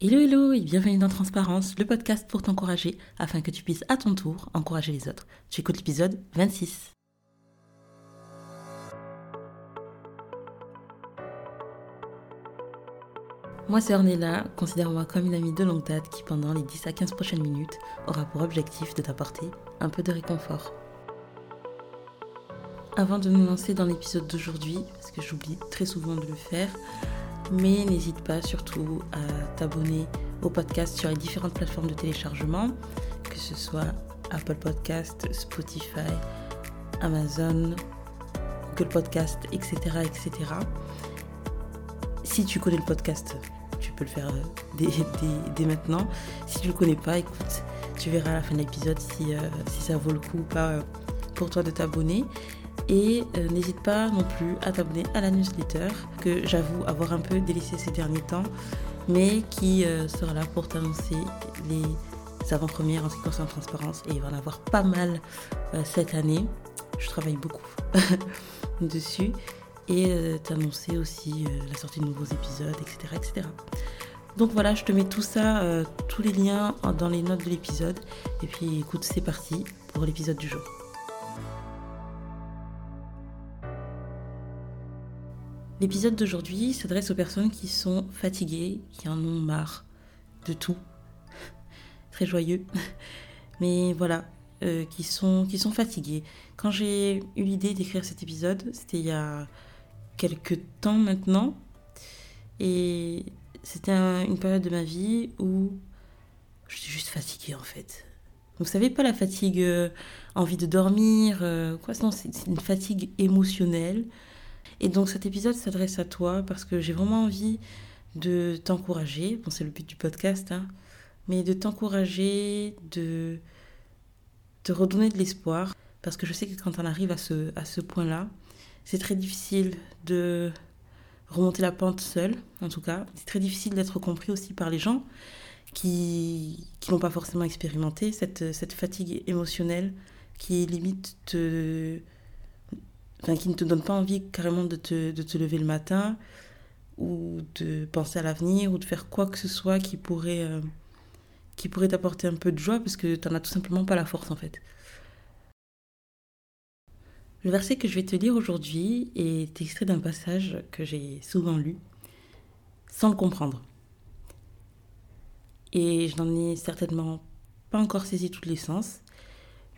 Hello hello et bienvenue dans Transparence, le podcast pour t'encourager afin que tu puisses à ton tour encourager les autres. Tu écoutes l'épisode 26. Moi c'est Ornella, considère-moi comme une amie de longue date qui pendant les 10 à 15 prochaines minutes aura pour objectif de t'apporter un peu de réconfort. Avant de nous lancer dans l'épisode d'aujourd'hui, parce que j'oublie très souvent de le faire, mais n'hésite pas surtout à t'abonner au podcast sur les différentes plateformes de téléchargement, que ce soit Apple Podcast, Spotify, Amazon, Google Podcast, etc., etc. Si tu connais le podcast, tu peux le faire euh, dès, maintenant. Si tu ne le connais pas, écoute, tu verras à la fin de l'épisode si, euh, si ça vaut le coup ou pas euh, pour toi de t'abonner. Et euh, n'hésite pas non plus à t'abonner à la newsletter que j'avoue avoir un peu délaissé ces derniers temps, mais qui euh, sera là pour t'annoncer les avant-premières en ce qui concerne la transparence. Et il va en avoir pas mal euh, cette année. Je travaille beaucoup dessus. Et t'annoncer aussi la sortie de nouveaux épisodes, etc., etc. Donc voilà, je te mets tout ça, tous les liens dans les notes de l'épisode. Et puis écoute, c'est parti pour l'épisode du jour. L'épisode d'aujourd'hui s'adresse aux personnes qui sont fatiguées, qui en ont marre de tout. Très joyeux. Mais voilà, euh, qui, sont, fatiguées. Quand j'ai eu l'idée d'écrire cet épisode, c'était il y a quelques temps maintenant. Et c'était une période de ma vie où j'étais juste fatiguée en fait. Vous savez pas la fatigue, euh, envie de dormir, euh, quoi, c'est une fatigue émotionnelle et donc cet épisode s'adresse à toi parce que j'ai vraiment envie de t'encourager, bon c'est le but du podcast, hein, mais de t'encourager, de te redonner de l'espoir, parce que je sais que quand on arrive à ce, à ce point-là, c'est très difficile de remonter la pente seul, en tout cas. C'est très difficile d'être compris aussi par les gens qui qui n'ont pas forcément expérimenté cette, cette fatigue émotionnelle qui limite te enfin, qui ne te donne pas envie carrément de te, de te lever le matin ou de penser à l'avenir ou de faire quoi que ce soit qui pourrait, euh, qui pourrait t'apporter un peu de joie parce que tu n'en as tout simplement pas la force en fait. Le verset que je vais te lire aujourd'hui est extrait d'un passage que j'ai souvent lu sans le comprendre. Et je n'en ai certainement pas encore saisi toutes les sens,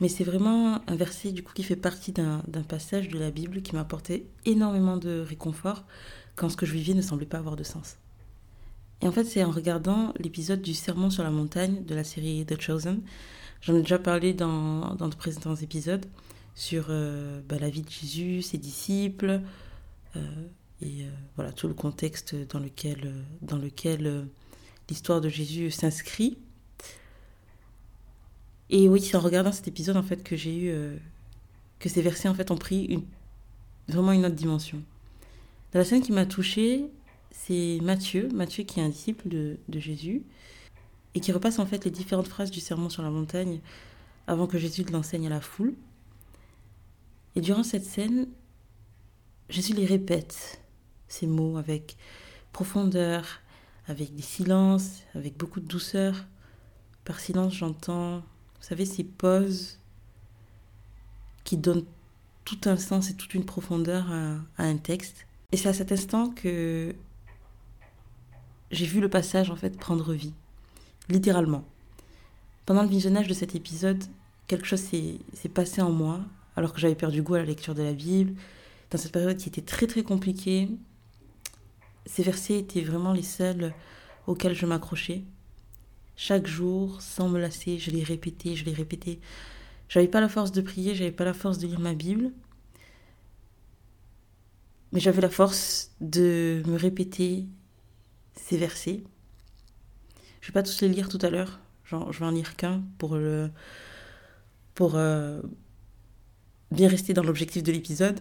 mais c'est vraiment un verset du coup qui fait partie d'un passage de la Bible qui m'a apporté énormément de réconfort quand ce que je vivais ne semblait pas avoir de sens. Et en fait, c'est en regardant l'épisode du Sermon sur la montagne de la série The Chosen. J'en ai déjà parlé dans, dans de précédents épisodes sur euh, bah, la vie de Jésus, ses disciples, euh, et euh, voilà tout le contexte dans lequel, dans lequel l'histoire de Jésus s'inscrit. Et oui, c'est en regardant cet épisode en fait que j'ai eu euh, que ces versets en fait ont pris vraiment une autre dimension. Dans la scène qui m'a touchée, c'est Matthieu, Matthieu qui est un disciple de, de, Jésus et qui repasse en fait les différentes phrases du sermon sur la montagne avant que Jésus l'enseigne à la foule. Et durant cette scène, Jésus les répète ces mots avec profondeur, avec des silences, avec beaucoup de douceur. Par silence, j'entends vous savez, ces pauses qui donnent tout un sens et toute une profondeur à, un texte. Et c'est à cet instant que j'ai vu le passage en fait prendre vie, littéralement. Pendant le visionnage de cet épisode, quelque chose s'est passé en moi, alors que j'avais perdu goût à la lecture de la Bible. Dans cette période qui était très très compliquée, ces versets étaient vraiment les seuls auxquels je m'accrochais. Chaque jour, sans me lasser, je l'ai répété, je l'ai répété. J'avais pas la force de prier, j'avais pas la force de lire ma Bible. Mais j'avais la force de me répéter ces versets. Je vais pas tous les lire tout à l'heure. Je vais en lire qu'un pour le pour euh, bien rester dans l'objectif de l'épisode.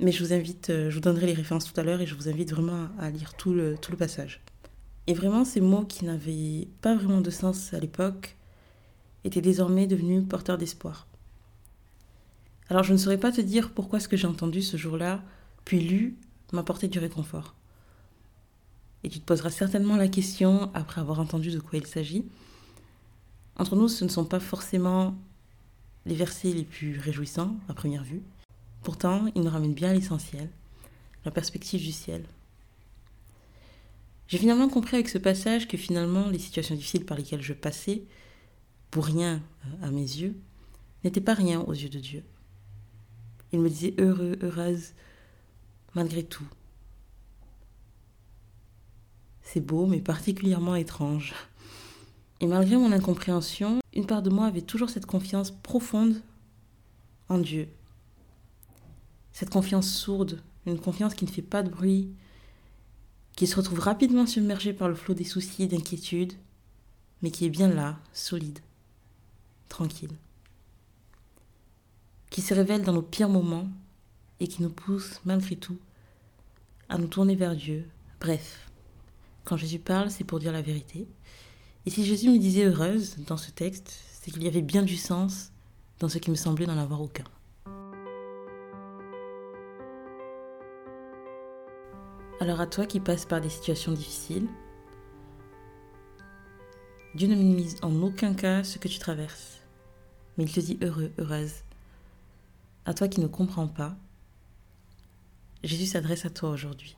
Mais je vous invite, euh, je vous donnerai les références tout à l'heure et je vous invite vraiment à lire tout le, tout le passage. Et vraiment, ces mots qui n'avaient pas vraiment de sens à l'époque étaient désormais devenus porteurs d'espoir. Alors je ne saurais pas te dire pourquoi ce que j'ai entendu ce jour-là, puis lu, m'apportait du réconfort. et tu te poseras certainement la question après avoir entendu de quoi il s'agit. Entre nous, ce ne sont pas forcément les versets les plus réjouissants à première vue. Pourtant, ils nous ramènent bien l'essentiel, la perspective du ciel. J'ai finalement compris avec ce passage que finalement les situations difficiles par lesquelles je passais, pour rien euh, à mes yeux, n'étaient pas rien aux yeux de Dieu. Il me disait heureux, heureuse, malgré tout. C'est beau, mais particulièrement étrange. Et malgré mon incompréhension, une part de moi avait toujours cette confiance profonde en Dieu. Cette confiance sourde, une confiance qui ne fait pas de bruit, qui se retrouve rapidement submergée par le flot des soucis et d'inquiétudes, mais qui est bien là, solide, tranquille, qui se révèle dans nos pires moments et qui nous pousse malgré tout à nous tourner vers Dieu. Bref, quand Jésus parle, c'est pour dire la vérité. Et si Jésus me disait heureuse dans ce texte, c'est qu'il y avait bien du sens dans ce qui me semblait n'en avoir aucun. Alors à toi qui passes par des situations difficiles, Dieu ne minimise en aucun cas ce que tu traverses, mais il te dit heureux, heureuse. À toi qui ne comprends pas, Jésus s'adresse à toi aujourd'hui.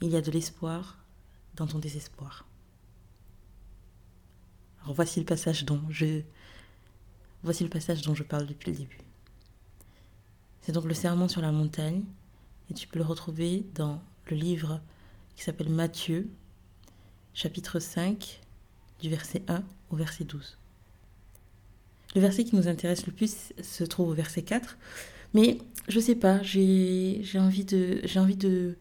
Il y a de l'espoir dans ton désespoir. Alors voici le passage dont je voici le passage dont je parle depuis le début. C'est donc le serment sur la montagne et tu peux le retrouver dans le livre qui s'appelle Matthieu, chapitre 5, du verset 1 au verset 12. Le verset qui nous intéresse le plus se trouve au verset 4, mais je sais pas, j'ai envie, de, envie de,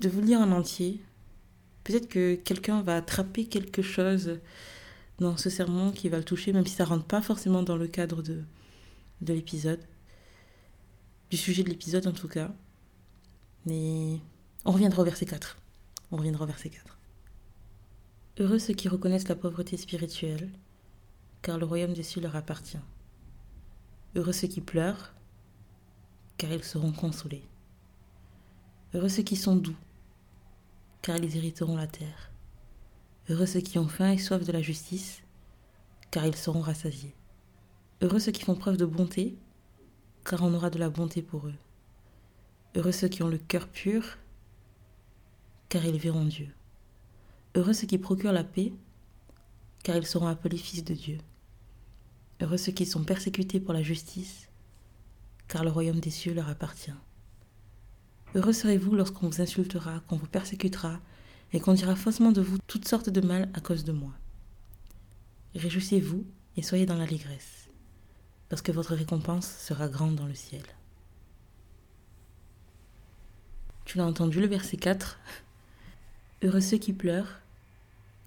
de vous lire en entier. Peut-être que quelqu'un va attraper quelque chose dans ce sermon qui va le toucher, même si ça rentre pas forcément dans le cadre de, de l'épisode, du sujet de l'épisode en tout cas. Mais on reviendra au verset 4. On reviendra au verset 4. Heureux ceux qui reconnaissent la pauvreté spirituelle, car le royaume des cieux leur appartient. Heureux ceux qui pleurent, car ils seront consolés. Heureux ceux qui sont doux, car ils hériteront la terre. Heureux ceux qui ont faim et soif de la justice, car ils seront rassasiés. Heureux ceux qui font preuve de bonté, car on aura de la bonté pour eux. Heureux ceux qui ont le cœur pur, car ils verront Dieu. Heureux ceux qui procurent la paix, car ils seront appelés fils de Dieu. Heureux ceux qui sont persécutés pour la justice, car le royaume des cieux leur appartient. Heureux serez-vous lorsqu'on vous insultera, qu'on vous persécutera, et qu'on dira faussement de vous toutes sortes de mal à cause de moi. Réjouissez-vous et soyez dans l'allégresse, parce que votre récompense sera grande dans le ciel. Tu l'as entendu le verset 4 Heureux ceux qui pleurent,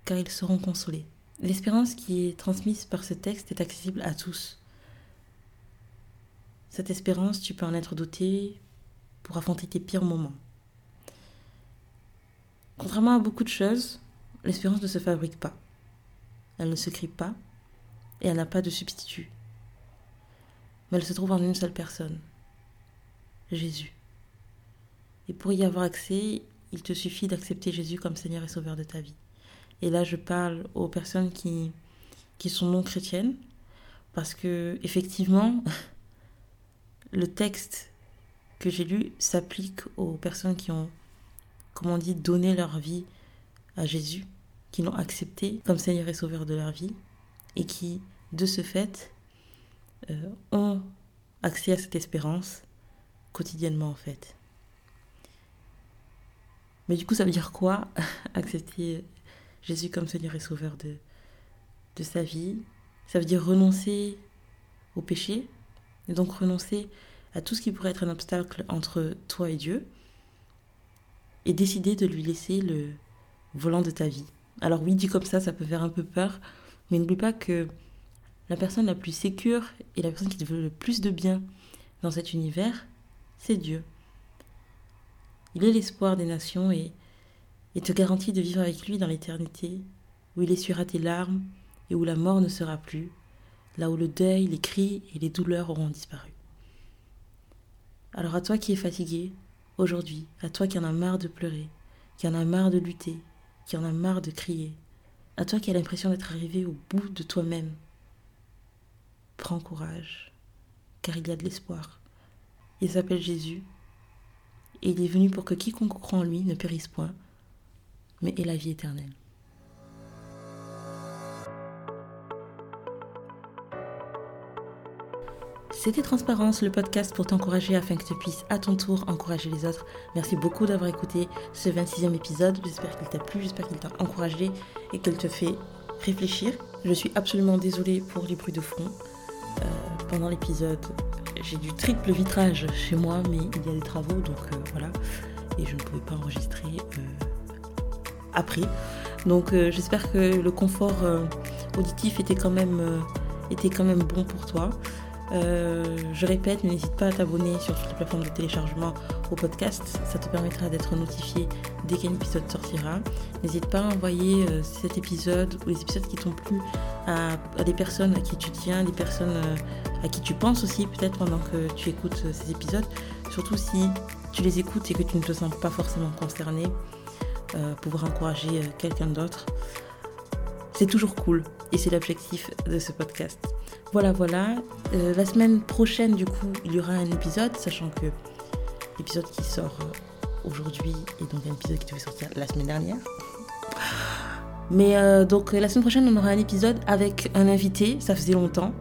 car ils seront consolés. L'espérance qui est transmise par ce texte est accessible à tous. Cette espérance, tu peux en être doté pour affronter tes pires moments. Contrairement à beaucoup de choses, l'espérance ne se fabrique pas. Elle ne se crée pas et elle n'a pas de substitut. Mais elle se trouve en une seule personne, Jésus. Et pour y avoir accès, il te suffit d'accepter Jésus comme Seigneur et Sauveur de ta vie. Et là, je parle aux personnes qui, qui sont non chrétiennes, parce que effectivement, le texte que j'ai lu s'applique aux personnes qui ont, comme on dit, donné leur vie à Jésus, qui l'ont accepté comme Seigneur et Sauveur de leur vie, et qui, de ce fait, euh, ont accès à cette espérance quotidiennement en fait. Mais du coup, ça veut dire quoi Accepter Jésus comme Seigneur et Sauveur de, sa vie? Ça veut dire renoncer au péché, et donc renoncer à tout ce qui pourrait être un obstacle entre toi et Dieu, et décider de lui laisser le volant de ta vie. Alors oui, dit comme ça, ça peut faire un peu peur, mais n'oublie pas que la personne la plus sécure et la personne qui te veut le plus de bien dans cet univers, c'est Dieu. Il est l'espoir des nations et, te garantit de vivre avec lui dans l'éternité, où il essuiera tes larmes et où la mort ne sera plus, là où le deuil, les cris et les douleurs auront disparu. Alors à toi qui es fatigué, aujourd'hui, à toi qui en as marre de pleurer, qui en a marre de lutter, qui en a marre de crier, à toi qui as l'impression d'être arrivé au bout de toi-même. Prends courage, car il y a de l'espoir. Il s'appelle Jésus, et il est venu pour que quiconque croit en lui ne périsse point, mais ait la vie éternelle. C'était Transparence, le podcast pour t'encourager afin que tu puisses à ton tour encourager les autres. Merci beaucoup d'avoir écouté ce 26e épisode. J'espère qu'il t'a plu, j'espère qu'il t'a encouragé et qu'il te fait réfléchir. Je suis absolument désolée pour les bruits de fond. Euh, pendant l'épisode, j'ai du triple vitrage chez moi, mais il y a des travaux, donc euh, voilà. Et je ne pouvais pas enregistrer euh, après. Donc j'espère que le confort auditif était quand même bon pour toi. Euh, je répète, n'hésite pas à t'abonner sur toutes les plateformes de téléchargement au podcast. Ça te permettra d'être notifié dès qu'un épisode sortira. N'hésite pas à envoyer euh, cet épisode ou les épisodes qui t'ont plu à, des personnes à qui tu tiens, des personnes euh, à qui tu penses aussi peut-être pendant que tu écoutes ces épisodes. Surtout si tu les écoutes et que tu ne te sens pas forcément concerné, pouvoir encourager quelqu'un d'autre. C'est toujours cool et c'est l'objectif de ce podcast. Voilà, voilà. Euh, la semaine prochaine, du coup, il y aura un épisode, sachant que l'épisode qui sort euh, aujourd'hui est donc un épisode qui devait sortir la semaine dernière. Mais euh, donc la semaine prochaine, on aura un épisode avec un invité, ça faisait longtemps.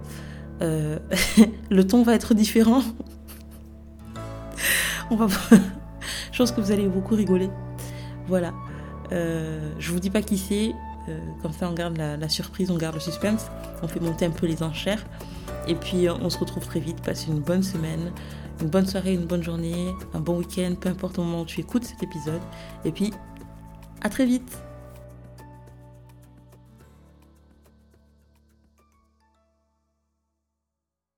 le ton va être différent. on va... Je pense que vous allez beaucoup rigoler. Voilà. je vous dis pas qui c'est, euh, comme ça, on garde la, surprise, on garde le suspense, on fait monter un peu les enchères. Et puis, euh, on se retrouve très vite. Passez une bonne semaine, une bonne soirée, une bonne journée, un bon week-end, peu importe au moment où tu écoutes cet épisode. Et puis, à très vite